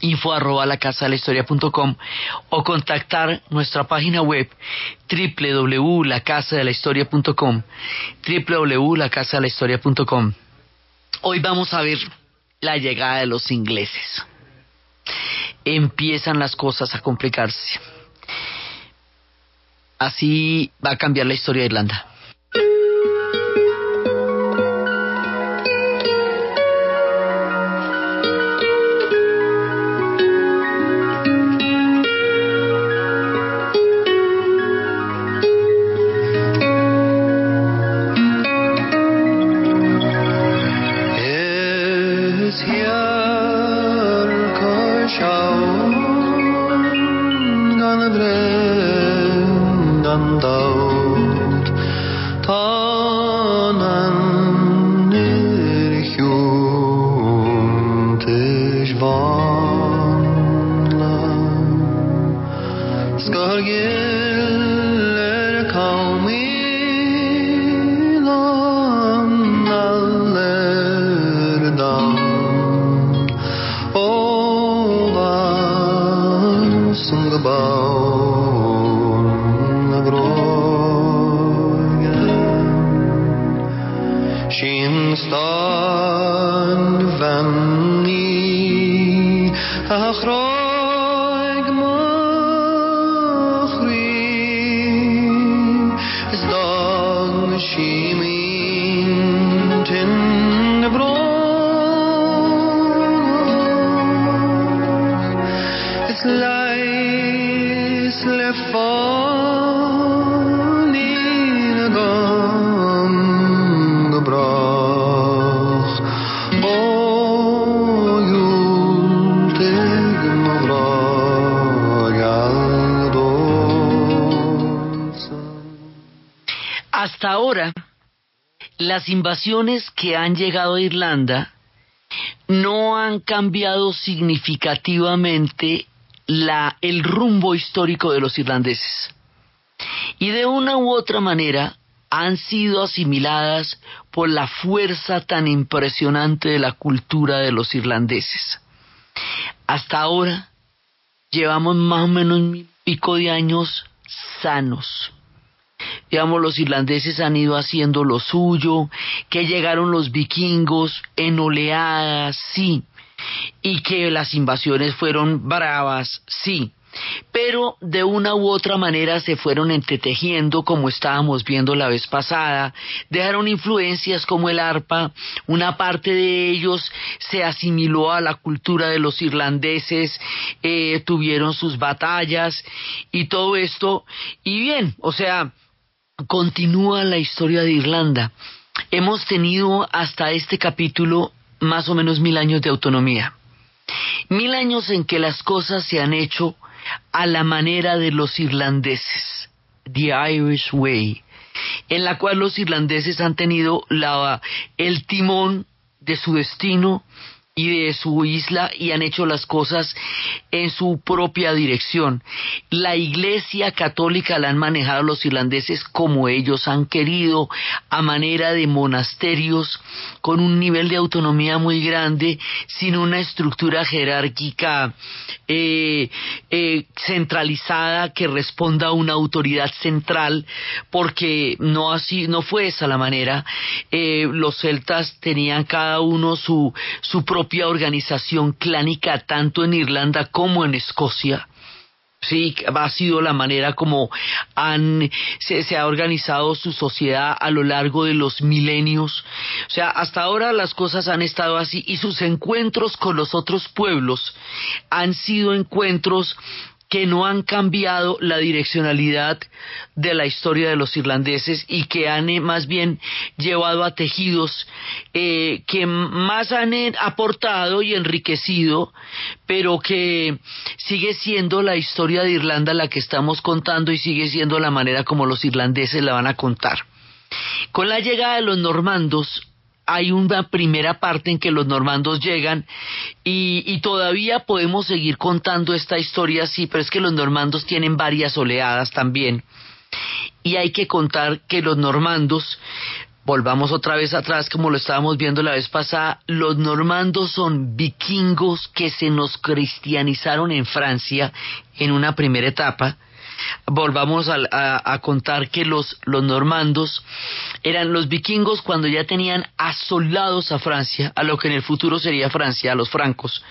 info arroba la casa de la historia punto com, o contactar nuestra página web www.lacasadelahistoria.com www.lacasadelahistoria.com Hoy vamos a ver la llegada de los ingleses. Empiezan las cosas a complicarse. Así va a cambiar la historia de Irlanda. again. Las invasiones que han llegado a Irlanda no han cambiado significativamente la, el rumbo histórico de los irlandeses. Y de una u otra manera han sido asimiladas por la fuerza tan impresionante de la cultura de los irlandeses. Hasta ahora llevamos más o menos un pico de años sanos, digamos, los irlandeses han ido haciendo lo suyo, que llegaron los vikingos en oleadas, sí, y que las invasiones fueron bravas, sí, pero de una u otra manera se fueron entretejiendo como estábamos viendo la vez pasada, dejaron influencias como el arpa, una parte de ellos se asimiló a la cultura de los irlandeses, eh, tuvieron sus batallas y todo esto, y bien, o sea, continúa la historia de Irlanda. Hemos tenido hasta este capítulo más o menos mil años de autonomía. Mil años en que las cosas se han hecho a la manera de los irlandeses, the Irish way, en la cual los irlandeses han tenido la, el timón de su destino y de su isla y han hecho las cosas en su propia dirección. La Iglesia Católica la han manejado los irlandeses como ellos han querido, a manera de monasterios, con un nivel de autonomía muy grande, sin una estructura jerárquica eh, eh, centralizada que responda a una autoridad central, porque no así, no fue esa la manera. Eh, los celtas tenían cada uno su, su propia propia organización clánica tanto en Irlanda como en Escocia. Sí, ha sido la manera como han, se, se, ha organizado su sociedad a lo largo de los milenios. O sea, hasta ahora las cosas han estado así y sus encuentros con los otros pueblos han sido encuentros que no han cambiado la direccionalidad de la historia de los irlandeses y que han eh, más bien llevado a tejidos eh, que más han eh, aportado y enriquecido, pero que sigue siendo la historia de Irlanda la que estamos contando y sigue siendo la manera como los irlandeses la van a contar. Con la llegada de los normandos, hay una primera parte en que los normandos llegan y, todavía podemos seguir contando esta historia así, pero es que los normandos tienen varias oleadas también. Y hay que contar que los normandos, volvamos otra vez atrás como lo estábamos viendo la vez pasada, los normandos son vikingos que se nos cristianizaron en Francia en una primera etapa volvamos a, contar que los, los normandos eran los vikingos cuando ya tenían asolados a Francia, a lo que en el futuro sería Francia, a los francos.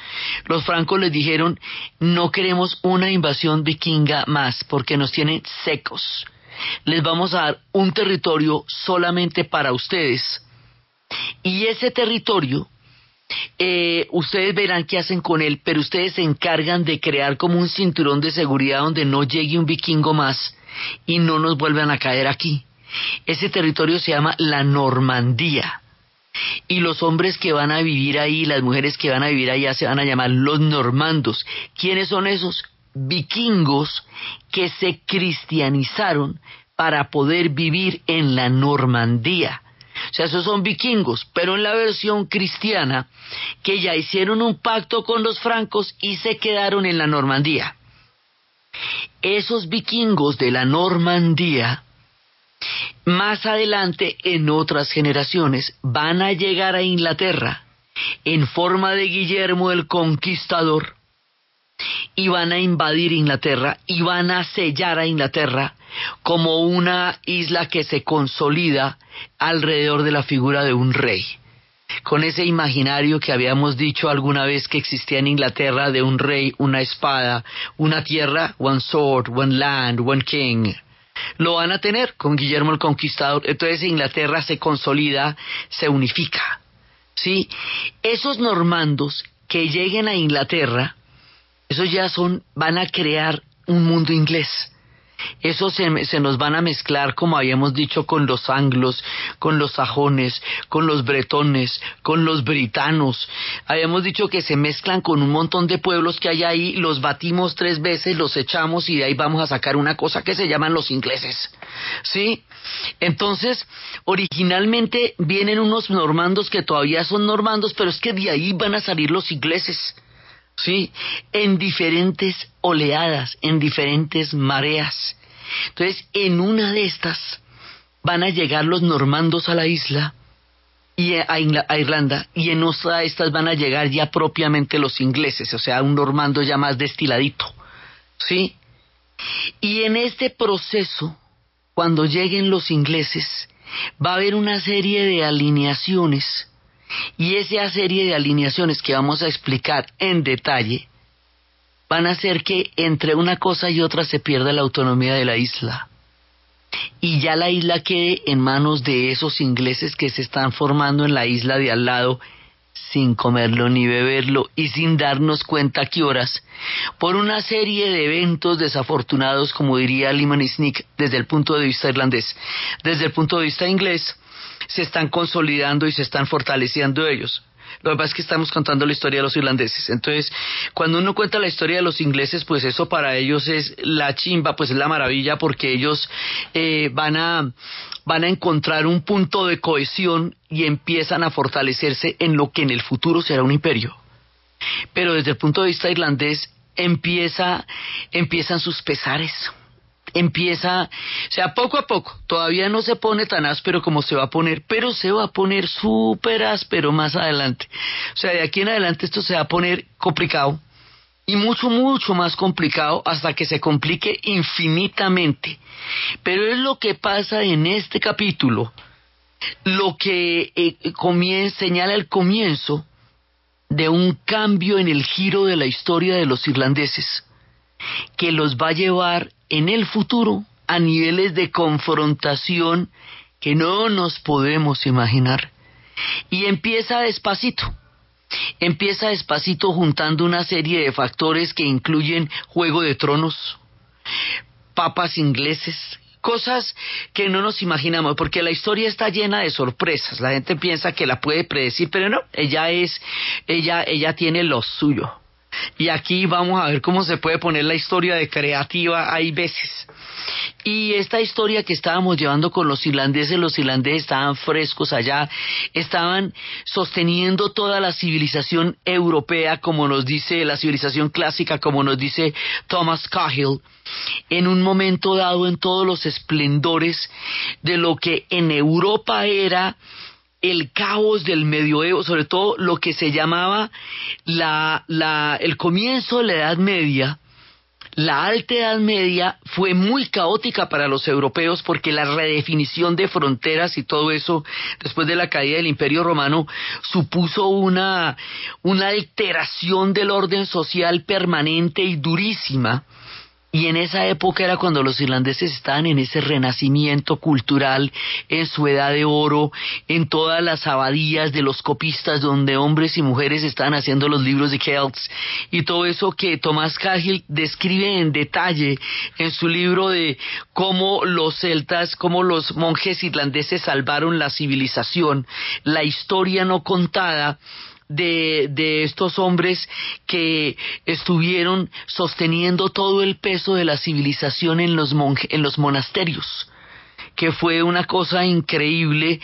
Los francos les dijeron, no queremos una invasión vikinga más porque nos tienen secos. Les vamos a dar un territorio solamente para ustedes. Y ese territorio eh, ustedes verán qué hacen con él, pero ustedes se encargan de crear como un cinturón de seguridad donde no llegue un vikingo más y no nos vuelvan a caer aquí. Ese territorio se llama la Normandía. Y los hombres que van a vivir ahí, las mujeres que van a vivir allá se van a llamar los normandos. ¿Quiénes son esos? Vikingos que se cristianizaron para poder vivir en la Normandía. O sea, esos son vikingos, pero en la versión cristiana, que ya hicieron un pacto con los francos y se quedaron en la Normandía. Esos vikingos de la Normandía, más adelante en otras generaciones, van a llegar a Inglaterra en forma de Guillermo el Conquistador y van a invadir Inglaterra y van a sellar a Inglaterra como una isla que se consolida alrededor de la figura de un rey. Con ese imaginario que habíamos dicho alguna vez que existía en Inglaterra de un rey, una espada, una tierra, one sword, one land, one king. Lo van a tener con Guillermo el Conquistador. Entonces Inglaterra se consolida, se unifica. ¿Sí? Esos normandos que lleguen a Inglaterra esos ya son, van a crear un mundo inglés. Esos se, se, nos van a mezclar, como habíamos dicho, con los anglos, con los sajones, con los bretones, con los britanos. Habíamos dicho que se mezclan con un montón de pueblos que hay ahí, los batimos tres veces, los echamos y de ahí vamos a sacar una cosa que se llaman los ingleses. ¿Sí? Entonces, originalmente vienen unos normandos que todavía son normandos, pero es que de ahí van a salir los ingleses. ¿Sí? En diferentes oleadas, en diferentes mareas. Entonces, en una de estas van a llegar los normandos a la isla y a, Irlanda, y en otra de estas van a llegar ya propiamente los ingleses, o sea, un normando ya más destiladito, ¿sí? Y en este proceso, cuando lleguen los ingleses, va a haber una serie de alineaciones y esa serie de alineaciones que vamos a explicar en detalle van a hacer que entre una cosa y otra se pierda la autonomía de la isla. Y ya la isla quede en manos de esos ingleses que se están formando en la isla de al lado sin comerlo ni beberlo y sin darnos cuenta a qué horas, por una serie de eventos desafortunados, como diría Lyman Sneak, desde el punto de vista irlandés. Desde el punto de vista inglés, se están consolidando y se están fortaleciendo ellos. Lo que pasa es que estamos contando la historia de los irlandeses. Entonces, cuando uno cuenta la historia de los ingleses, pues eso para ellos es la chimba, pues es la maravilla, porque ellos eh, van a van a encontrar un punto de cohesión y empiezan a fortalecerse en lo que en el futuro será un imperio. Pero desde el punto de vista irlandés empieza, empiezan sus pesares empieza, o sea, poco a poco, todavía no se pone tan áspero como se va a poner, pero se va a poner súper áspero más adelante. O sea, de aquí en adelante esto se va a poner complicado y mucho, mucho más complicado hasta que se complique infinitamente. Pero es lo que pasa en este capítulo, lo que eh, señala el comienzo de un cambio en el giro de la historia de los irlandeses que los va a llevar en el futuro a niveles de confrontación que no nos podemos imaginar. Y empieza despacito. empieza despacito juntando una serie de factores que incluyen Juego de Tronos, papas ingleses, cosas que no nos imaginamos, porque la historia está llena de sorpresas. La gente piensa que la puede predecir, pero no, ella es, ella, ella tiene lo suyo. Y aquí vamos a ver cómo se puede poner la historia de creativa hay veces. Y esta historia que estábamos llevando con los irlandeses, los irlandeses estaban frescos allá, estaban sosteniendo toda la civilización europea, como nos dice la civilización clásica, como nos dice Thomas Cahill, en un momento dado en todos los esplendores de lo que en Europa era el caos del medioevo, sobre todo lo que se llamaba la, la, el comienzo de la Edad Media, la Alta Edad Media fue muy caótica para los europeos porque la redefinición de fronteras y todo eso después de la caída del Imperio Romano supuso una, una alteración del orden social permanente y durísima y en esa época era cuando los irlandeses estaban en ese renacimiento cultural, en su edad de oro, en todas las abadías de los copistas donde hombres y mujeres estaban haciendo los libros de Celts. Y todo eso que Tomás Cahill describe en detalle en su libro de cómo los celtas, cómo los monjes irlandeses salvaron la civilización, la historia no contada de, de estos hombres que estuvieron sosteniendo todo el peso de la civilización en los, en los monasterios que fue una cosa increíble.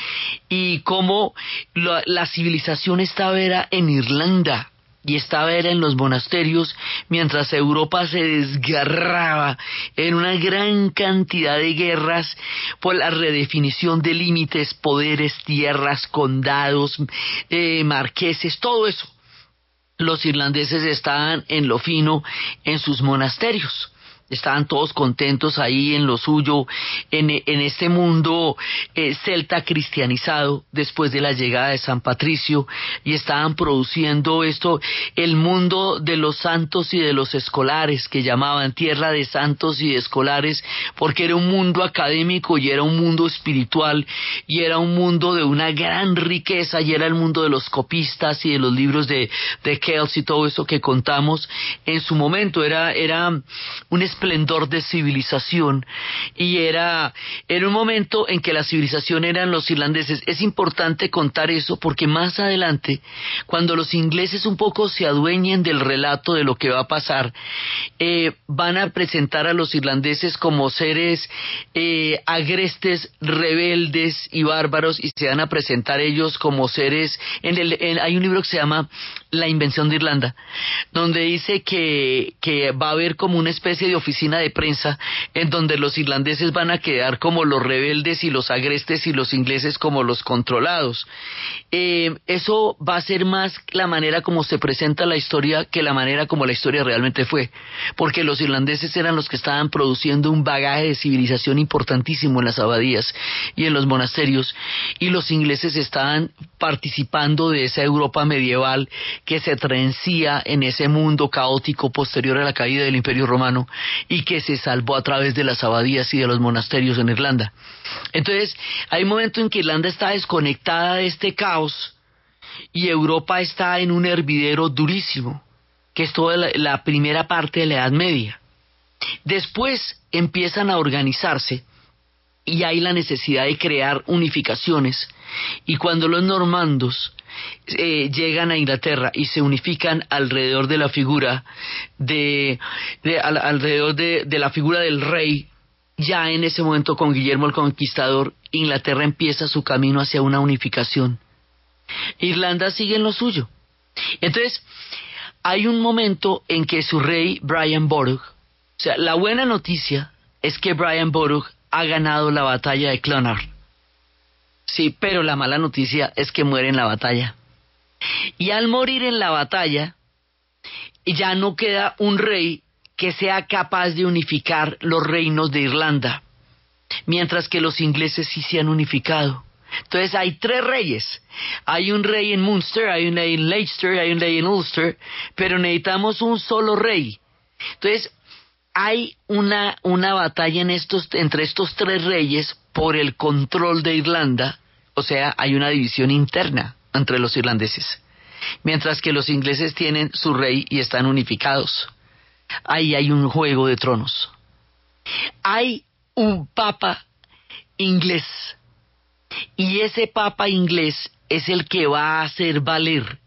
Y cómo la, la civilización estaba era en Irlanda y estaba era en los monasterios mientras Europa se desgarraba en una gran cantidad de guerras por la redefinición de límites, poderes, tierras, condados, eh, marqueses, todo eso. Los irlandeses estaban en lo fino en sus monasterios estaban todos contentos ahí en lo suyo, en, este mundo eh, celta cristianizado después de la llegada de San Patricio, y estaban produciendo esto, el mundo de los santos y de los escolares, que llamaban tierra de santos y de escolares, porque era un mundo académico y era un mundo espiritual, y era un mundo de una gran riqueza, y era el mundo de los copistas y de los libros de, de Kells y todo eso que contamos. En su momento, era, era un esplendor de civilización y era, era un momento en que la civilización eran los irlandeses. Es importante contar eso porque más adelante, cuando los ingleses un poco se adueñen del relato de lo que va a pasar, eh, van a presentar a los irlandeses como seres eh, agrestes, rebeldes y bárbaros y se van a presentar ellos como seres. En el, hay un libro que se llama La invención de Irlanda, donde dice que, que va a haber como una especie de oficina oficina de prensa en donde los irlandeses van a quedar como los rebeldes y los agrestes y los ingleses como los controlados. Eh, eso va a ser más la manera como se presenta la historia que la manera como la historia realmente fue, porque los irlandeses eran los que estaban produciendo un bagaje de civilización importantísimo en las abadías y en los monasterios, y los ingleses estaban participando de esa Europa medieval que se trencía en ese mundo caótico posterior a la caída del Imperio Romano y que se salvó a través de las abadías y de los monasterios en Irlanda. Entonces, hay un momento en que Irlanda está desconectada de este caos y Europa está en un hervidero durísimo, que es toda la, primera parte de la Edad Media. Después empiezan a organizarse y hay la necesidad de crear unificaciones. Y cuando los normandos eh, llegan a Inglaterra y se unifican alrededor de la figura de, alrededor de, la figura del rey, ya en ese momento con Guillermo el Conquistador, Inglaterra empieza su camino hacia una unificación. Irlanda sigue en lo suyo. Entonces, hay un momento en que su rey, Brian Boru, o sea, la buena noticia es que Brian Boru ha ganado la batalla de Clonard. Sí, pero la mala noticia es que muere en la batalla. Y al morir en la batalla, ya no queda un rey que sea capaz de unificar los reinos de Irlanda, mientras que los ingleses sí se han unificado. Entonces hay tres reyes. Hay un rey en Munster, hay un rey en Leicester, hay un rey en Ulster, pero necesitamos un solo rey. Entonces hay una, una batalla en estos, entre estos tres reyes por el control de Irlanda, o sea, hay una división interna entre los irlandeses. mientras que los ingleses tienen su rey y están unificados. Ahí hay un juego de tronos. Hay un papa inglés y ese papa inglés es el que va a hacer valer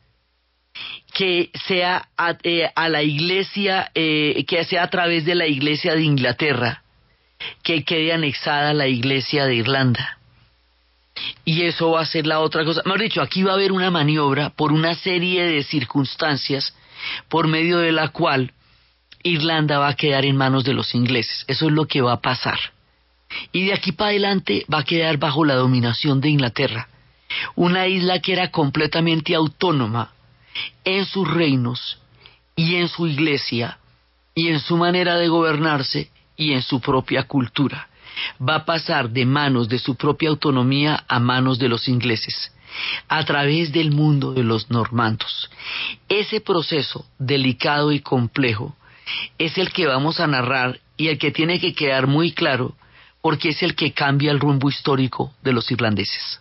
que sea a, eh, la iglesia, eh, que sea a través de la iglesia de Inglaterra, que quede anexada la iglesia de Irlanda. Y eso va a ser la otra cosa. Mejor dicho, aquí va a haber una maniobra por una serie de circunstancias por medio de la cual Irlanda va a quedar en manos de los ingleses. Eso es lo que va a pasar. Y de aquí para adelante va a quedar bajo la dominación de Inglaterra. Una isla que era completamente autónoma en sus reinos y en su iglesia y en su manera de gobernarse y en su propia cultura. Va a pasar de manos de su propia autonomía a manos de los ingleses, a través del mundo de los normandos. Ese proceso delicado y complejo es el que vamos a narrar y el que tiene que quedar muy claro porque es el que cambia el rumbo histórico de los irlandeses.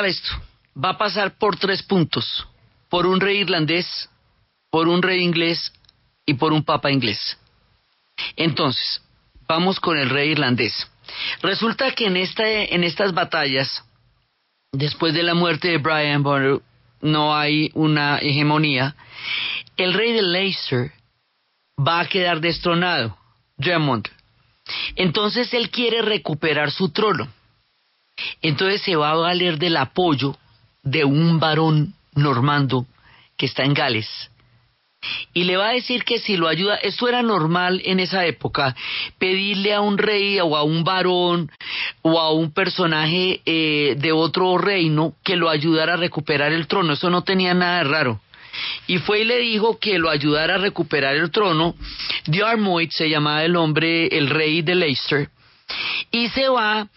Esto? Va a pasar por tres puntos. Por un rey irlandés, por un rey inglés y por un papa inglés. Entonces, vamos con el rey irlandés. Resulta que en, esta, en estas batallas, después de la muerte de Brian Bonner, no hay una hegemonía. El rey de Leicester va a quedar destronado, Drummond. Entonces él quiere recuperar su trono. Entonces se va a valer del apoyo de un varón normando que está en Gales. Y le va a decir que si lo ayuda, esto era normal en esa época, pedirle a un rey o a un varón o a un personaje eh, de otro reino que lo ayudara a recuperar el trono. Eso no tenía nada de raro. Y fue y le dijo que lo ayudara a recuperar el trono. Diarmuid se llamaba el hombre, el rey de Leicester. Y se va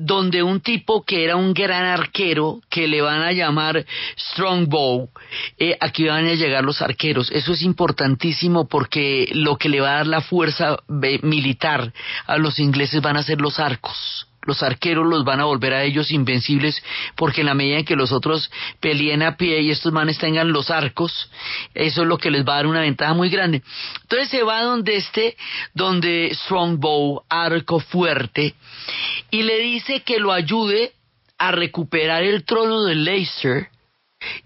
donde un tipo que era un gran arquero, que le van a llamar Strongbow, eh, aquí van a llegar los arqueros. Eso es importantísimo porque lo que le va a dar la fuerza militar a los ingleses van a ser los arcos los arqueros los van a volver a ellos invencibles porque en la medida en que los otros peleen a pie y estos manes tengan los arcos, eso es lo que les va a dar una ventaja muy grande. Entonces se va donde esté, donde Strongbow, arco fuerte, y le dice que lo ayude a recuperar el trono de Leicester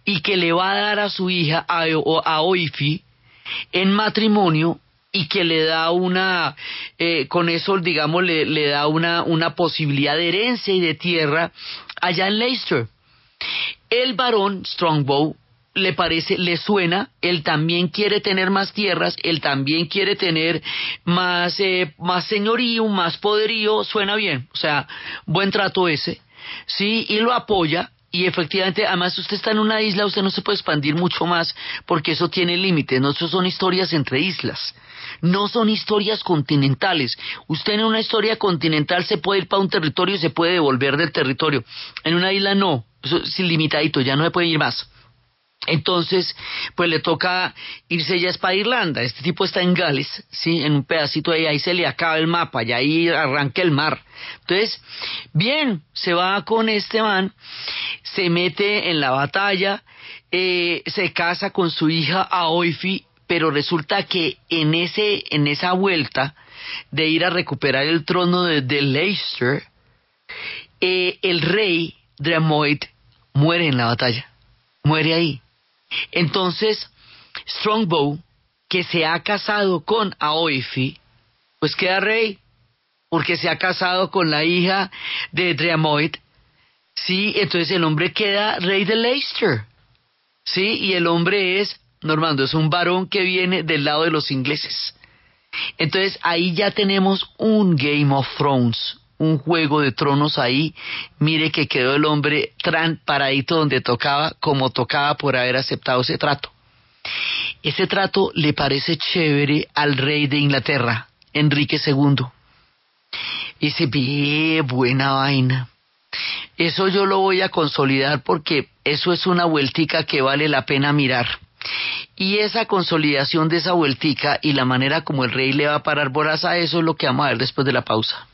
y que le va a dar a su hija, a, a Oifi, en matrimonio y que le da una, eh, con eso digamos, le, le da una, una posibilidad de herencia y de tierra allá en Leicester. El varón Strongbow le parece, le suena, él también quiere tener más tierras, él también quiere tener más, eh, más señorío, más poderío, suena bien, o sea, buen trato ese, sí, y lo apoya, y efectivamente, además usted está en una isla, usted no se puede expandir mucho más porque eso tiene límites, no son historias entre islas no son historias continentales. Usted en una historia continental se puede ir para un territorio y se puede devolver del territorio. En una isla no, eso es ilimitadito, ya no se puede ir más. Entonces, pues le toca irse ya para Irlanda. Este tipo está en Gales, sí, en un pedacito ahí, ahí se le acaba el mapa y ahí arranca el mar. Entonces, bien, se va con este man, se mete en la batalla, eh, se casa con su hija Aoifi pero resulta que en ese en esa vuelta de ir a recuperar el trono de, Leicester eh, el rey Dremoid muere en la batalla, muere ahí. Entonces, Strongbow, que se ha casado con Aoifi, pues queda rey, porque se ha casado con la hija de Dremoid. Sí, entonces el hombre queda rey de Leicester. Sí, y el hombre es, Normando, es un varón que viene del lado de los ingleses. Entonces ahí ya tenemos un Game of Thrones, un juego de tronos ahí. Mire que quedó el hombre tran paradito donde tocaba, como tocaba por haber aceptado ese trato. Ese trato le parece chévere al rey de Inglaterra, Enrique II. Dice, bien, buena vaina. Eso yo lo voy a consolidar porque eso es una vueltica que vale la pena mirar. Y esa consolidación de esa vueltica y la manera como el rey le va a parar bolas a eso es lo que vamos a ver después de la pausa.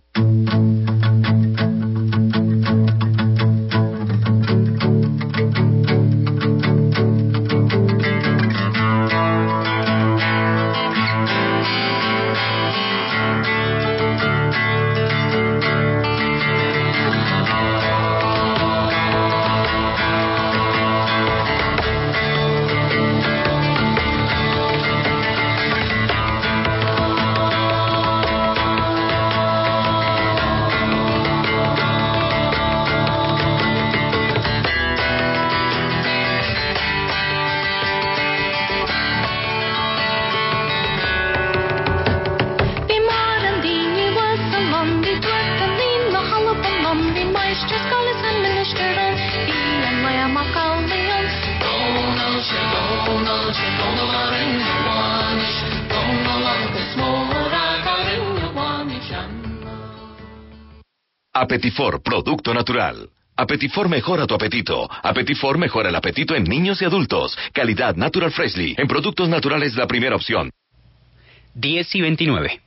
Apetifor, producto natural. Apetifor mejora tu apetito. Apetifor mejora el apetito en niños y adultos. Calidad Natural Freshly. En productos naturales la primera opción. 10 y 29.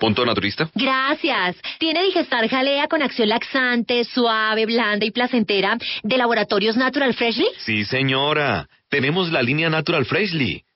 ¿Punto naturista? Gracias. ¿Tiene Digestar Jalea con acción laxante, suave, blanda y placentera de Laboratorios Natural Freshly? Sí, señora. Tenemos la línea Natural Freshly.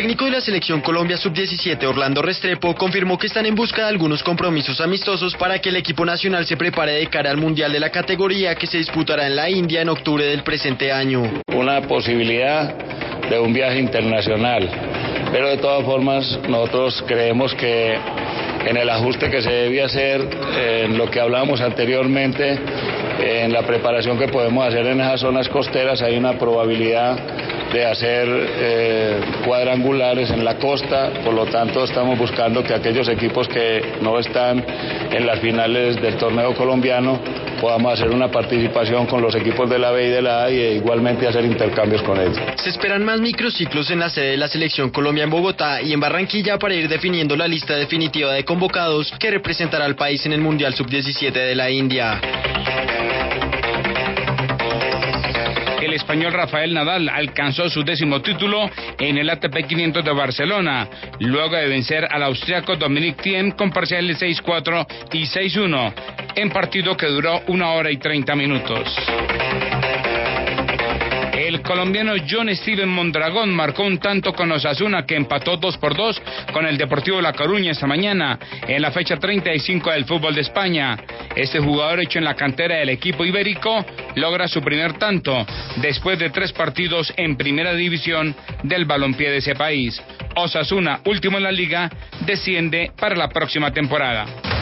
Técnico de la selección Colombia Sub-17, Orlando Restrepo, confirmó que están en busca de algunos compromisos amistosos para que el equipo nacional se prepare de cara al Mundial de la categoría que se disputará en la India en octubre del presente año. Una posibilidad de un viaje internacional, pero de todas formas nosotros creemos que en el ajuste que se debía hacer, en lo que hablábamos anteriormente, en la preparación que podemos hacer en esas zonas costeras, hay una probabilidad de hacer eh, cuadrangulares en la costa, por lo tanto estamos buscando que aquellos equipos que no están en las finales del torneo colombiano podamos hacer una participación con los equipos de la B y de la A y e igualmente hacer intercambios con ellos. Se esperan más microciclos en la sede de la selección Colombia en Bogotá y en Barranquilla para ir definiendo la lista definitiva de convocados que representará al país en el Mundial Sub-17 de la India. El español Rafael Nadal alcanzó su décimo título en el ATP 500 de Barcelona, luego de vencer al austriaco Dominic Thiem con parciales 6-4 y 6-1, en partido que duró una hora y 30 minutos. Colombiano John Steven Mondragón marcó un tanto con Osasuna que empató 2 por 2 con el Deportivo La Coruña esta mañana en la fecha 35 del fútbol de España. Este jugador hecho en la cantera del equipo ibérico logra su primer tanto después de tres partidos en primera división del balompié de ese país. Osasuna, último en la liga, desciende para la próxima temporada.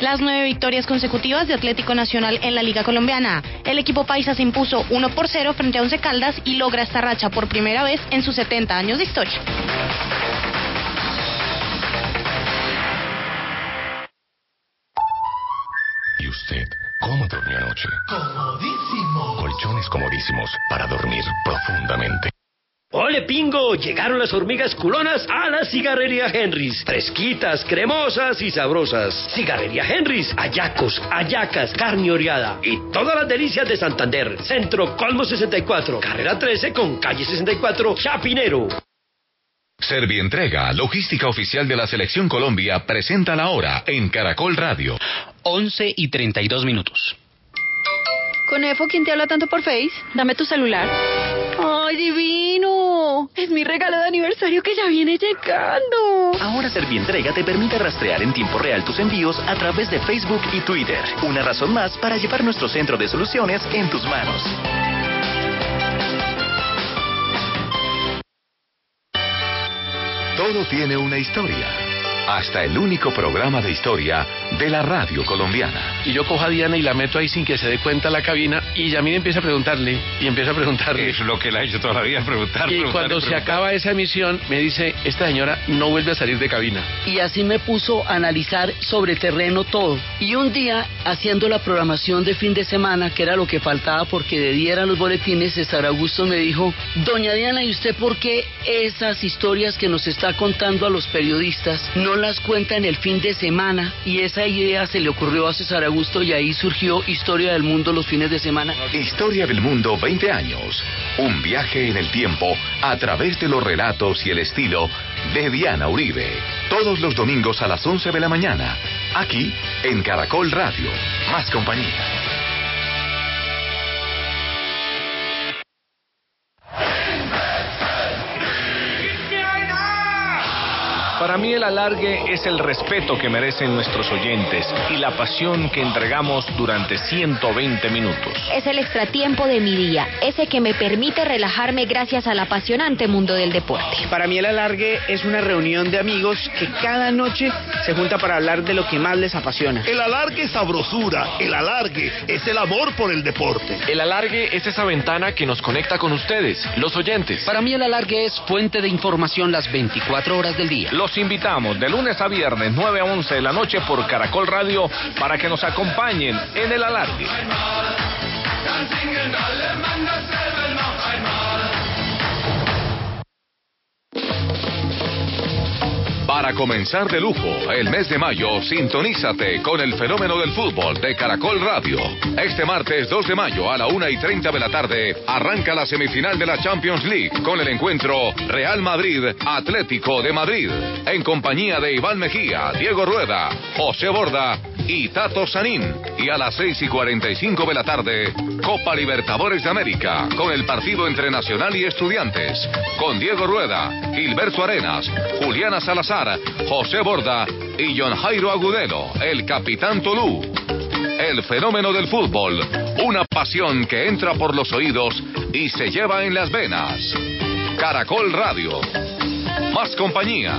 Las nueve victorias consecutivas de Atlético Nacional en la Liga Colombiana. El equipo paisa se impuso 1 por 0 frente a Once Caldas y logra esta racha por primera vez en sus 70 años de historia. ¿Y usted cómo durmió anoche? Comodísimo. Colchones comodísimos para dormir profundamente. ¡Ole pingo! Llegaron las hormigas culonas a la cigarrería Henrys. Fresquitas, cremosas y sabrosas. Cigarrería Henrys, ayacos, ayacas, carne oreada y todas las delicias de Santander. Centro Colmo 64, carrera 13 con calle 64, Chapinero. Servientrega, logística oficial de la Selección Colombia, presenta la hora en Caracol Radio. 11 y 32 minutos. Conefo, ¿quién te habla tanto por Face? Dame tu celular. ¡Ay, divino! Es mi regalo de aniversario que ya viene llegando. Ahora Servientrega te permite rastrear en tiempo real tus envíos a través de Facebook y Twitter. Una razón más para llevar nuestro centro de soluciones en tus manos. Todo tiene una historia. Hasta el único programa de historia de la radio colombiana. Y yo cojo a Diana y la meto ahí sin que se dé cuenta la cabina y Yamil empieza a preguntarle y empieza a preguntarle. Es lo que le ha hecho toda la vida, preguntar. Y preguntar, cuando se preguntar. acaba esa emisión me dice, esta señora no vuelve a salir de cabina. Y así me puso a analizar sobre terreno todo. Y un día, haciendo la programación de fin de semana, que era lo que faltaba porque de día eran los boletines, César Augusto me dijo, Doña Diana, ¿y usted por qué esas historias que nos está contando a los periodistas no las cuenta en el fin de semana? Y esa idea se le ocurrió a César Augusto y ahí surgió Historia del Mundo los fines de semana. Historia del Mundo 20 años. Un viaje en el tiempo a través de los relatos y el estilo de Diana Uribe. Todos los domingos a las 11 de la mañana. Aquí en Caracol Radio. Más compañía. Para mí el alargue es el respeto que merecen nuestros oyentes y la pasión que entregamos durante 120 minutos. Es el extratiempo de mi día, ese que me permite relajarme gracias al apasionante mundo del deporte. Para mí el alargue es una reunión de amigos que cada noche se junta para hablar de lo que más les apasiona. El alargue es sabrosura, el alargue es el amor por el deporte. El alargue es esa ventana que nos conecta con ustedes, los oyentes. Para mí el alargue es fuente de información las 24 horas del día. Los invitamos de lunes a viernes 9 a 11 de la noche por Caracol Radio para que nos acompañen en el alargue. Para comenzar de lujo el mes de mayo, sintonízate con el fenómeno del fútbol de Caracol Radio. Este martes 2 de mayo a la 1 y 30 de la tarde arranca la semifinal de la Champions League con el encuentro Real Madrid-Atlético de Madrid en compañía de Iván Mejía, Diego Rueda, José Borda y Tato Sanín. Y a las 6 y 45 de la tarde, Copa Libertadores de América con el partido entre Nacional y Estudiantes con Diego Rueda, Gilberto Arenas, Juliana Salazar, José Borda y John Jairo Agudelo, el capitán Tolú. El fenómeno del fútbol, una pasión que entra por los oídos y se lleva en las venas. Caracol Radio. Más compañía.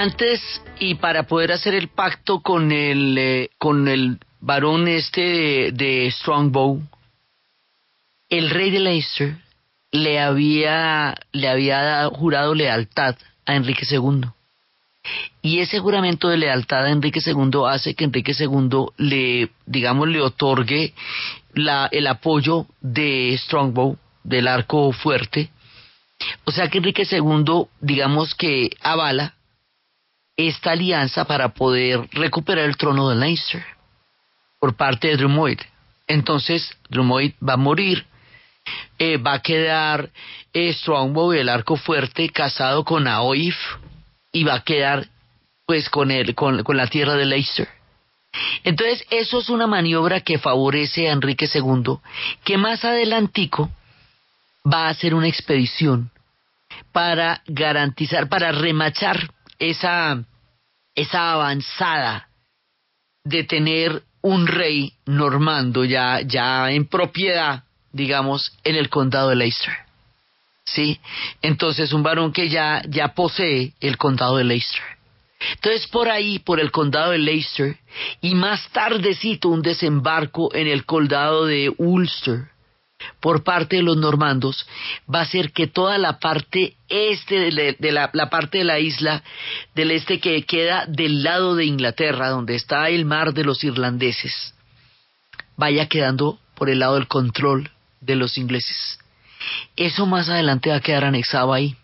Antes, y para poder hacer el pacto con el, eh, con el varón este de, Strongbow, el rey de Leicester le había, le había jurado lealtad a Enrique II. Y ese juramento de lealtad a Enrique II hace que Enrique II le, digamos, le otorgue la, el apoyo de Strongbow, del arco fuerte. O sea que Enrique II, digamos que avala esta alianza para poder recuperar el trono de Leinster por parte de Drumoyd. Entonces, Drumoyd va a morir, eh, va a quedar eh, Strongbow, el arco fuerte, casado con Aoif y va a quedar pues con, el, con, con la tierra de Leicester. Entonces, eso es una maniobra que favorece a Enrique II, que más adelantico va a hacer una expedición para garantizar, para remachar esa, esa avanzada de tener un rey normando ya, ya en propiedad, digamos, en el condado de Leicester. ¿Sí? Entonces, un varón que ya, ya posee el condado de Leicester. Entonces, por ahí, por el condado de Leicester, y más tardecito un desembarco en el condado de Ulster, por parte de los normandos va a ser que toda la parte este de, la, parte de la isla del este que queda del lado de Inglaterra, donde está el mar de los irlandeses, vaya quedando por el lado del control de los ingleses. Eso más adelante va a quedar anexado ahí.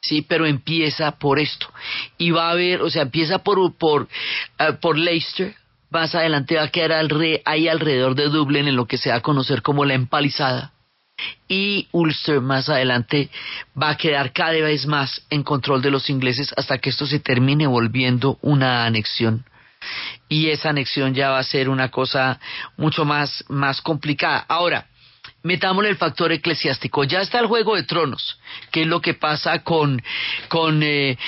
Sí, pero empieza por esto. Y va a haber, o sea, empieza por, por, eh, por Leicester, más adelante va a quedar alre- ahí alrededor de Dublín en lo que se va a conocer como la empalizada. Y Ulster más adelante va a quedar cada vez más en control de los ingleses hasta que esto se termine volviendo una anexión. Y esa anexión ya va a ser una cosa mucho más, más complicada. Ahora, metámosle el factor eclesiástico. Ya está el Juego de Tronos, que es lo que pasa con, con eh,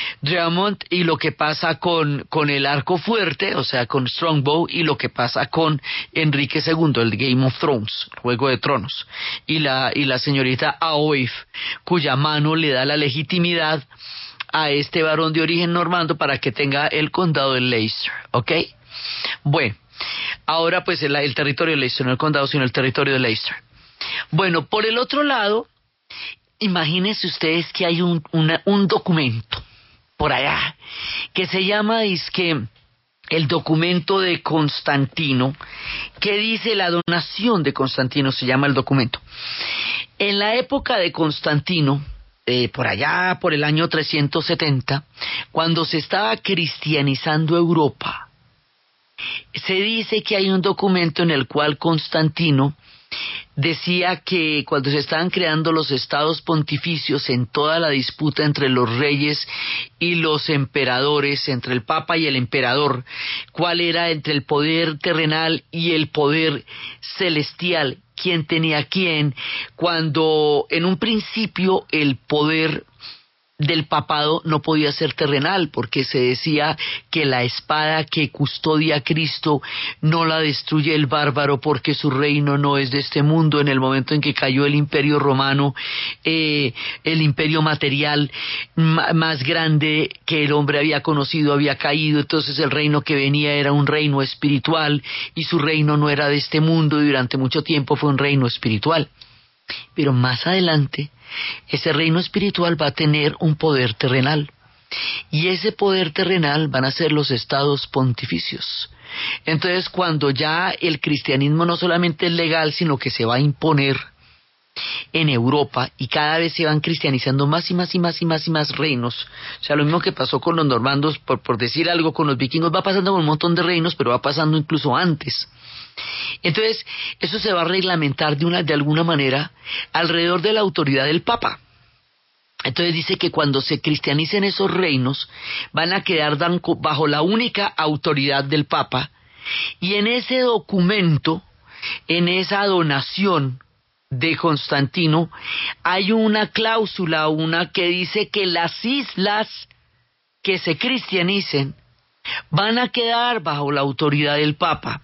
y lo que pasa con, con el Arco Fuerte, o sea, con Strongbow, y lo que pasa con Enrique II, el Game of Thrones, Juego de Tronos, y la, y la señorita Aoif, cuya mano le da la legitimidad a este varón de origen normando para que tenga el condado de Leicester, ¿ok? Bueno, ahora pues el territorio de Leicester, no el condado, sino el territorio de Leicester. Bueno, por el otro lado, imagínense ustedes que hay un, documento por allá que se llama que el documento de Constantino, que dice la donación de Constantino, se llama el documento. En la época de Constantino, eh, por allá, por el año 370, cuando se estaba cristianizando Europa, se dice que hay un documento en el cual Constantino decía que cuando se estaban creando los estados pontificios en toda la disputa entre los reyes y los emperadores, entre el papa y el emperador, cuál era entre el poder terrenal y el poder celestial, quién tenía quién, cuando en un principio el poder del papado no podía ser terrenal porque se decía que la espada que custodia a Cristo no la destruye el bárbaro porque su reino no es de este mundo. En el momento en que cayó el imperio romano eh, el imperio material ma- más grande que el hombre había conocido había caído. Entonces el reino que venía era un reino espiritual y su reino no era de este mundo y durante mucho tiempo fue un reino espiritual. Pero más adelante ese reino espiritual va a tener un poder terrenal. Y ese poder terrenal van a ser los estados pontificios. Entonces, cuando ya el cristianismo no solamente es legal, sino que se va a imponer en Europa y cada vez se van cristianizando más y más y más y más y más reinos. O sea, lo mismo que pasó con los normandos, por, por decir algo, con los vikingos, va pasando con un montón de reinos, pero va pasando incluso antes. Entonces, eso se va a reglamentar de, una, de alguna manera alrededor de la autoridad del Papa. Entonces dice que cuando se cristianicen esos reinos, van a quedar bajo la única autoridad del Papa, y en ese documento, en esa donación de Constantino, hay una cláusula, una que dice que las islas que se cristianicen van a quedar bajo la autoridad del Papa.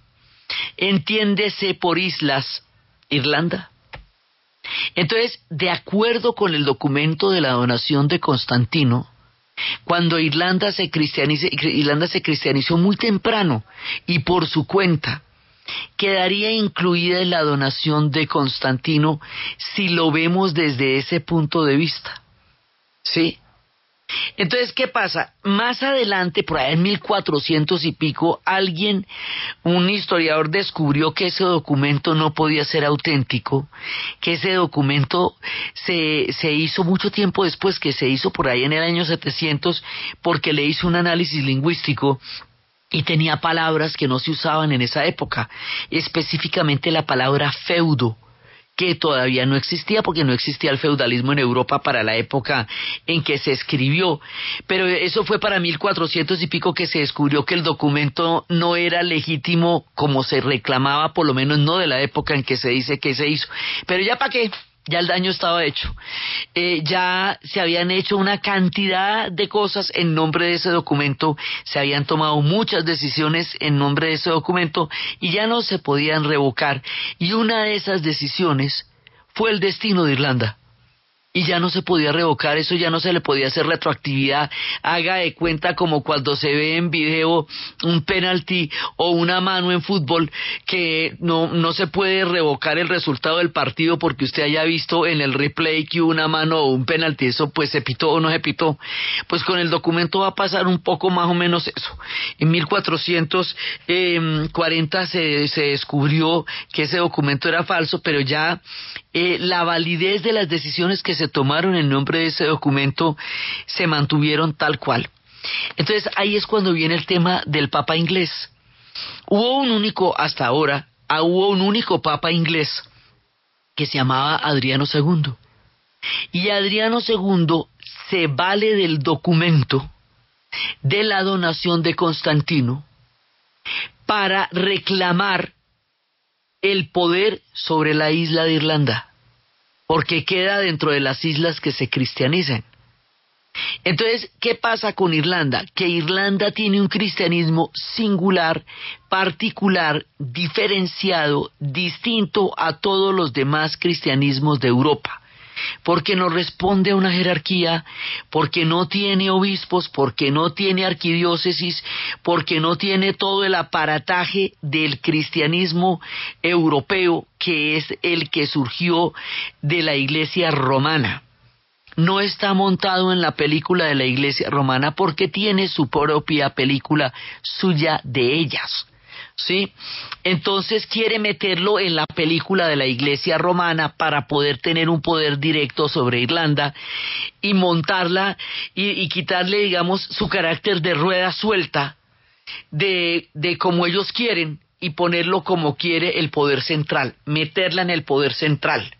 Entiéndese por islas Irlanda. Entonces, de acuerdo con el documento de la donación de Constantino, cuando Irlanda se, Irlanda se cristianizó muy temprano y por su cuenta, quedaría incluida en la donación de Constantino si lo vemos desde ese punto de vista. ¿Sí? Entonces, ¿qué pasa? Más adelante, por ahí en 1400 y pico, alguien, un historiador, descubrió que ese documento no podía ser auténtico, que ese documento se, se hizo mucho tiempo después, que se hizo por ahí en el año 700, porque le hizo un análisis lingüístico y tenía palabras que no se usaban en esa época, específicamente la palabra feudo que todavía no existía porque no existía el feudalismo en Europa para la época en que se escribió. Pero eso fue para 1400 y pico que se descubrió que el documento no era legítimo como se reclamaba, por lo menos no de la época en que se dice que se hizo. Pero ya para qué, ya el daño estaba hecho. Eh, ya se habían hecho una cantidad de cosas en nombre de ese documento, se habían tomado muchas decisiones en nombre de ese documento y ya no se podían revocar. Y una de esas decisiones fue el destino de Irlanda y ya no se podía revocar, eso ya no se le podía hacer retroactividad. Haga de cuenta como cuando se ve en video un penalti o una mano en fútbol que no, no se puede revocar el resultado del partido porque usted haya visto en el replay que una mano o un penalti, eso pues se pitó o no se pitó. Pues con el documento va a pasar un poco más o menos eso. En 1440 se, se descubrió que ese documento era falso, pero ya eh, la validez de las decisiones que se tomaron en nombre de ese documento se mantuvieron tal cual. Entonces ahí es cuando viene el tema del Papa inglés. Hubo un único, hasta ahora, ah, hubo un único Papa inglés que se llamaba Adriano II. Y Adriano II se vale del documento de la donación de Constantino para reclamar el poder sobre la isla de Irlanda, porque queda dentro de las islas que se cristianicen. Entonces, ¿qué pasa con Irlanda? Que Irlanda tiene un cristianismo singular, particular, diferenciado, distinto a todos los demás cristianismos de Europa porque no responde a una jerarquía, porque no tiene obispos, porque no tiene arquidiócesis, porque no tiene todo el aparataje del cristianismo europeo que es el que surgió de la iglesia romana no está montado en la película de la iglesia romana porque tiene su propia película suya de ellas. ¿Sí? Entonces quiere meterlo en la película de la iglesia romana para poder tener un poder directo sobre Irlanda y montarla y, quitarle, digamos, su carácter de rueda suelta de, de como ellos quieren y ponerlo como quiere el poder central, meterla en el poder central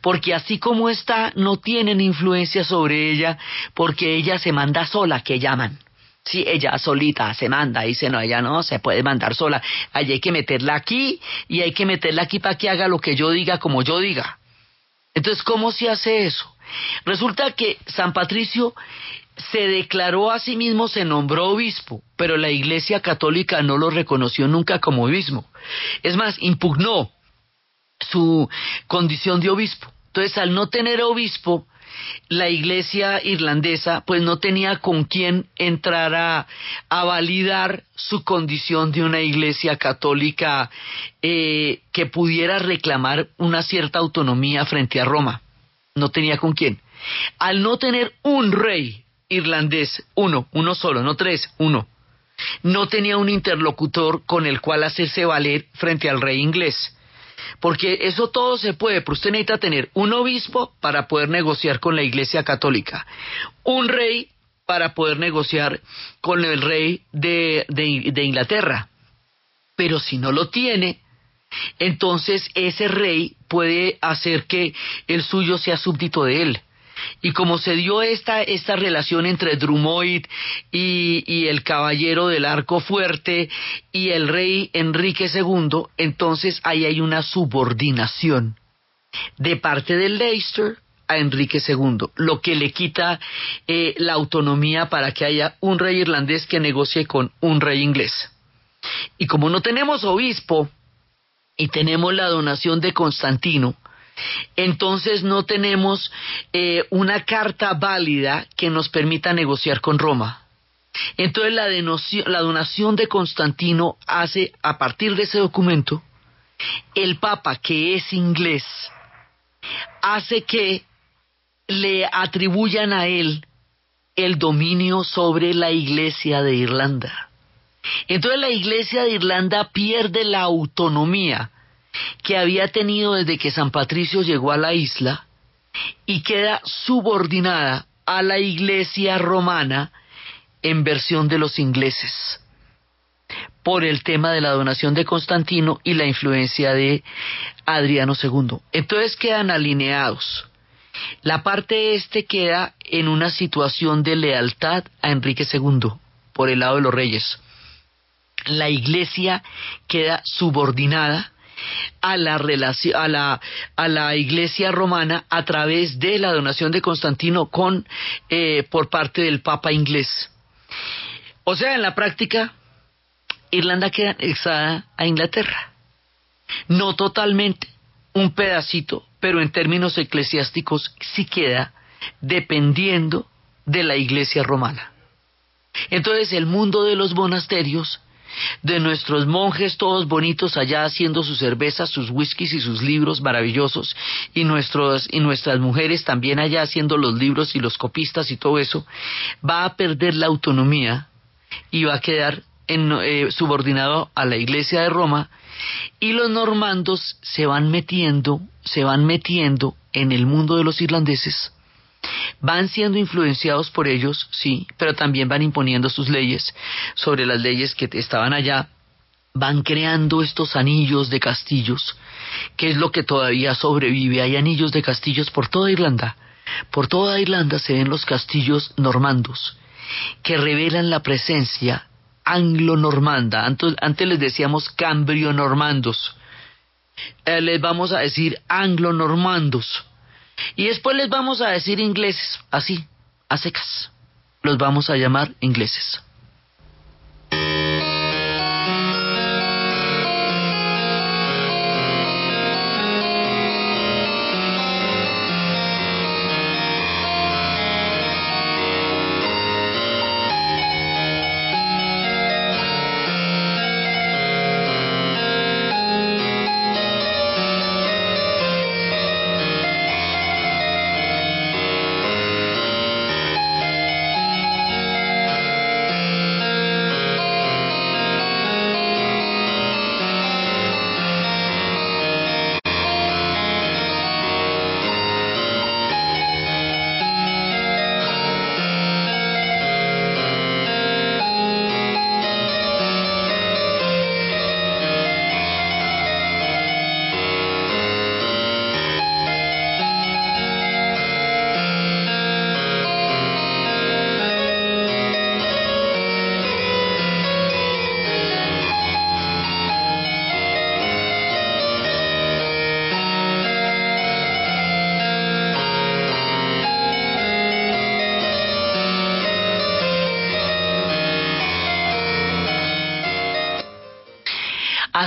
porque así como está, no tienen influencia sobre ella, porque ella se manda sola, que llaman. Si ella solita se manda, dice, no, ella no se puede mandar sola. Hay que meterla aquí y hay que meterla aquí para que haga lo que yo diga como yo diga. Entonces, ¿cómo se hace eso? Resulta que San Patricio se declaró a sí mismo, se nombró obispo, pero la Iglesia Católica no lo reconoció nunca como obispo. Es más, impugnó su condición de obispo. Entonces, al no tener obispo, la iglesia irlandesa pues no tenía con quién entrar a, validar su condición de una iglesia católica eh, que pudiera reclamar una cierta autonomía frente a Roma. No tenía con quién. Al no tener un rey irlandés, uno, uno solo, no tres, uno, no tenía un interlocutor con el cual hacerse valer frente al rey inglés porque eso todo se puede, pero usted necesita tener un obispo para poder negociar con la Iglesia Católica, un rey para poder negociar con el rey de, de Inglaterra. Pero si no lo tiene, entonces ese rey puede hacer que el suyo sea súbdito de él. Y como se dio esta, esta relación entre Drummond y, y, el caballero del arco fuerte y el rey Enrique II, entonces ahí hay una subordinación. de parte del Leicester a Enrique II, lo que le quita eh, la autonomía para que haya un rey irlandés que negocie con un rey inglés. Y como no tenemos obispo y tenemos la donación de Constantino, entonces no tenemos eh, una carta válida que nos permita negociar con Roma. Entonces la, la donación de Constantino hace, a partir de ese documento, el Papa, que es inglés, hace que le atribuyan a él el dominio sobre la Iglesia de Irlanda. Entonces la Iglesia de Irlanda pierde la autonomía que había tenido desde que San Patricio llegó a la isla y queda subordinada a la Iglesia romana en versión de los ingleses por el tema de la donación de Constantino y la influencia de Adriano II. Entonces quedan alineados. La parte este queda en una situación de lealtad a Enrique II por el lado de los reyes. La iglesia queda subordinada a la, a la, iglesia romana a través de la donación de Constantino con, eh, por parte del Papa inglés. O sea, en la práctica, Irlanda queda anexada a Inglaterra. No totalmente, un pedacito, pero en términos eclesiásticos sí queda dependiendo de la iglesia romana. Entonces el mundo de los monasterios, de nuestros monjes todos bonitos allá haciendo sus cervezas, sus whiskies y sus libros maravillosos, y, nuestros, y nuestras mujeres también allá haciendo los libros y los copistas y todo eso, va a perder la autonomía y va a quedar eh, subordinado a la iglesia de Roma. Y los normandos se van metiendo, se van metiendo en el mundo de los irlandeses, van siendo influenciados por ellos, sí, pero también van imponiendo sus leyes sobre las leyes que estaban allá, van creando estos anillos de castillos, que es lo que todavía sobrevive. Hay anillos de castillos por toda Irlanda. Por toda Irlanda se ven los castillos normandos, que revelan la presencia anglo-normanda. Antes, les decíamos cambrio-normandos. Eh, les vamos a decir anglo-normandos. Y después les vamos a decir ingleses, así, a secas. Los vamos a llamar ingleses.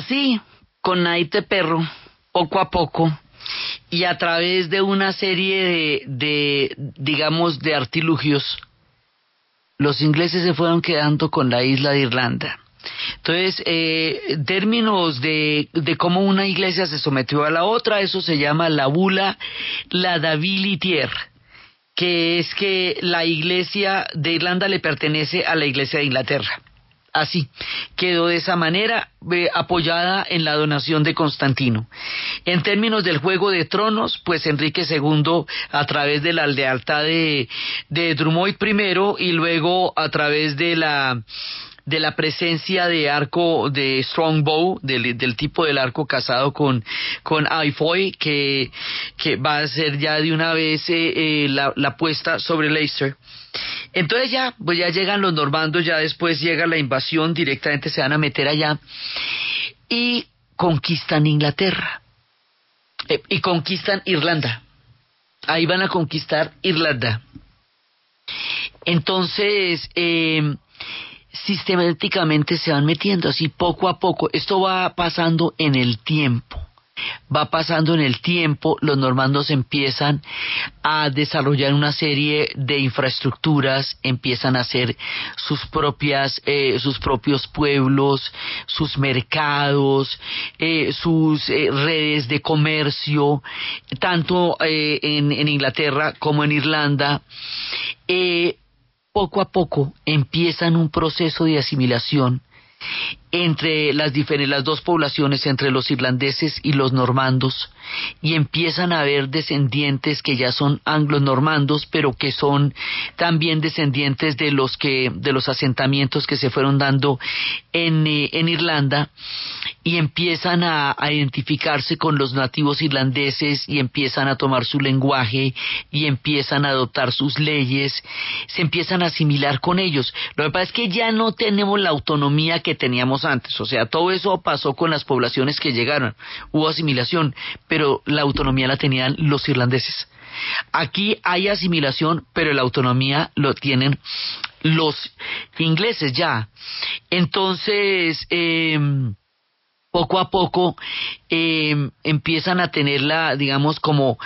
Así, con Naite Perro, poco a poco, y a través de una serie de, digamos, de artilugios, los ingleses se fueron quedando con la isla de Irlanda. Entonces, eh, términos de, de cómo una iglesia se sometió a la otra, eso se llama la bula la Davilitier, que es que la iglesia de Irlanda le pertenece a la iglesia de Inglaterra. Así, quedó de esa manera eh, apoyada en la donación de Constantino. En términos del juego de tronos, pues Enrique II a través de la lealtad de, de Drummond I y luego a través de la de la presencia de arco de Strongbow, del, del tipo del arco casado con, con Ifoy, que, que va a ser ya de una vez eh, eh, la, la puesta sobre Leicester. Entonces ya, pues ya llegan los normandos, ya después llega la invasión, directamente se van a meter allá y conquistan Inglaterra. Eh, y conquistan Irlanda. Ahí van a conquistar Irlanda. Entonces, sistemáticamente se van metiendo así poco a poco. Esto va pasando en el tiempo. Va pasando en el tiempo, los normandos empiezan a desarrollar una serie de infraestructuras, empiezan a hacer sus propias, eh, sus propios pueblos, sus mercados, eh, sus eh, redes de comercio, tanto eh, en, en Inglaterra como en Irlanda. Poco a poco empiezan un proceso de asimilación entre las, las dos poblaciones, entre los irlandeses y los normandos, y empiezan a haber descendientes que ya son anglo-normandos, pero que son también descendientes de los que, de los asentamientos que se fueron dando en, eh, en Irlanda, y empiezan a, a identificarse con los nativos irlandeses y empiezan a tomar su lenguaje y empiezan a adoptar sus leyes, se empiezan a asimilar con ellos. Lo que pasa es que ya no tenemos la autonomía que teníamos antes, o sea, todo eso pasó con las poblaciones que llegaron, hubo asimilación, pero la autonomía la tenían los irlandeses. Aquí hay asimilación, pero la autonomía lo tienen los ingleses ya. Entonces, em, poco a poco eh, empiezan a tener la, digamos, como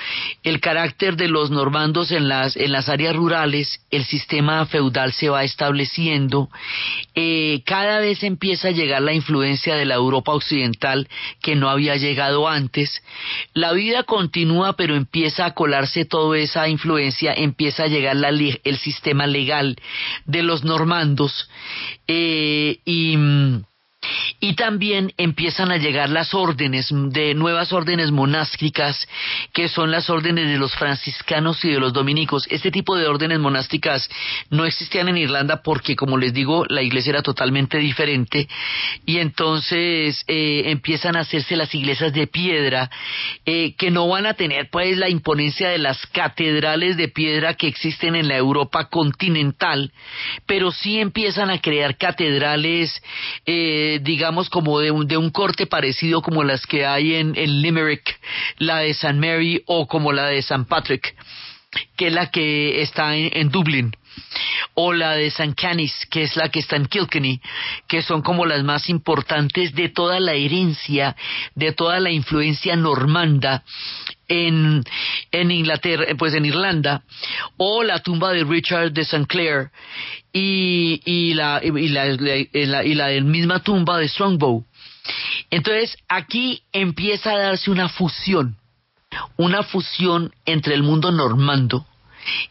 el carácter de los normandos en las, en las áreas rurales, el sistema feudal se va estableciendo, eh, cada vez empieza a llegar la influencia de la Europa occidental que no había llegado antes, la vida continúa pero empieza a colarse toda esa influencia, empieza a llegar la el sistema legal de los normandos eh, y... y también empiezan a llegar las órdenes de nuevas órdenes monásticas que son las órdenes de los franciscanos y de los dominicos. Este tipo de órdenes monásticas no existían en Irlanda porque, como les digo, la iglesia era totalmente diferente y entonces eh, empiezan a hacerse las iglesias de piedra eh, que no van a tener pues la imponencia de las catedrales de piedra que existen en la Europa continental, pero sí empiezan a crear catedrales eh, digamos como de un, de un corte parecido como las que hay en, Limerick, la de St. Mary o como la de St. Patrick, que es la que está en, en Dublín o la de St. Canis, que es la que está en Kilkenny, que son como las más importantes de toda la herencia, de toda la influencia normanda en, en Inglaterra, eh, pues en Irlanda, o la tumba de Richard de St. Clair y, y, la, y, la, y la- y la misma tumba de Strongbow. Entonces aquí empieza a darse una fusión, una fusión entre el mundo normando,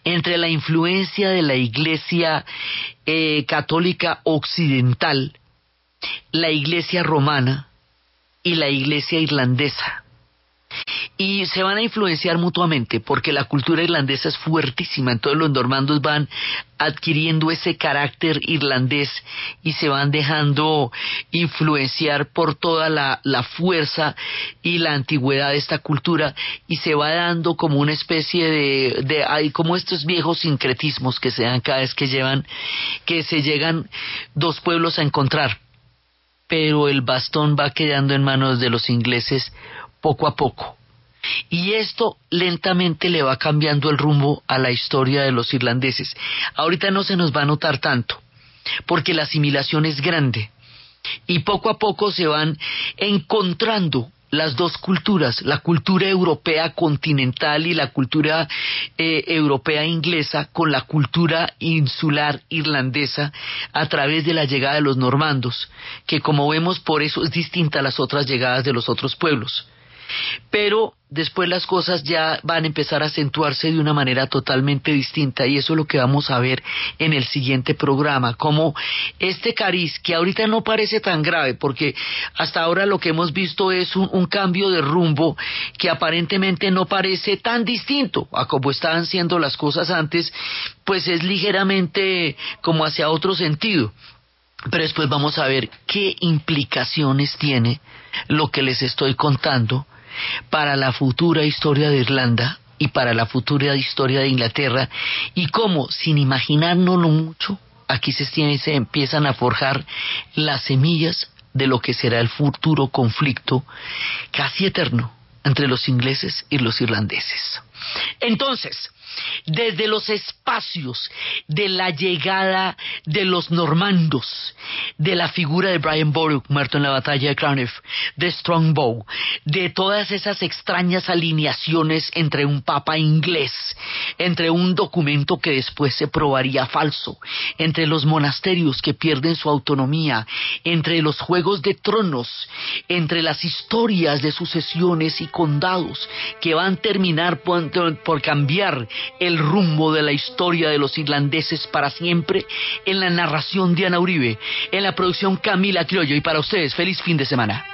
entre la influencia de la Iglesia eh, católica occidental, la Iglesia romana y la Iglesia irlandesa. Y se van a influenciar mutuamente porque la cultura irlandesa es fuertísima, entonces los normandos van adquiriendo ese carácter irlandés y se van dejando influenciar por toda la, fuerza y la antigüedad de esta cultura y se va dando como una especie de, de hay como estos viejos sincretismos que se dan cada vez que llevan que se llegan dos pueblos a encontrar. Pero el bastón va quedando en manos de los ingleses poco a poco. Y esto lentamente le va cambiando el rumbo a la historia de los irlandeses. Ahorita no se nos va a notar tanto, porque la asimilación es grande. Y poco a poco se van encontrando las dos culturas, la cultura europea continental y la cultura eh, europea inglesa con la cultura insular irlandesa a través de la llegada de los normandos, que como vemos por eso es distinta a las otras llegadas de los otros pueblos. Pero después las cosas ya van a empezar a acentuarse de una manera totalmente distinta y eso es lo que vamos a ver en el siguiente programa, como este cariz que ahorita no parece tan grave porque hasta ahora lo que hemos visto es un, cambio de rumbo que aparentemente no parece tan distinto a como estaban siendo las cosas antes, pues es ligeramente como hacia otro sentido. Pero después vamos a ver qué implicaciones tiene lo que les estoy contando para la futura historia de Irlanda y para la futura historia de Inglaterra y cómo, sin imaginárnoslo mucho, aquí se, tiene- se empiezan a forjar las semillas de lo que será el futuro conflicto casi eterno entre los ingleses y los irlandeses. Entonces, desde los espacios de la llegada de los normandos, de la figura de Brian Boru, muerto en la batalla de Clonif, de Strongbow, de todas esas extrañas alineaciones entre un papa inglés, entre un documento que después se probaría falso, entre los monasterios que pierden su autonomía, entre los juegos de tronos, entre las historias de sucesiones y condados que van a terminar por cambiar el rumbo de la historia de los irlandeses para siempre en la narración de Ana Uribe, en la producción Camila Criollo y para ustedes feliz fin de semana.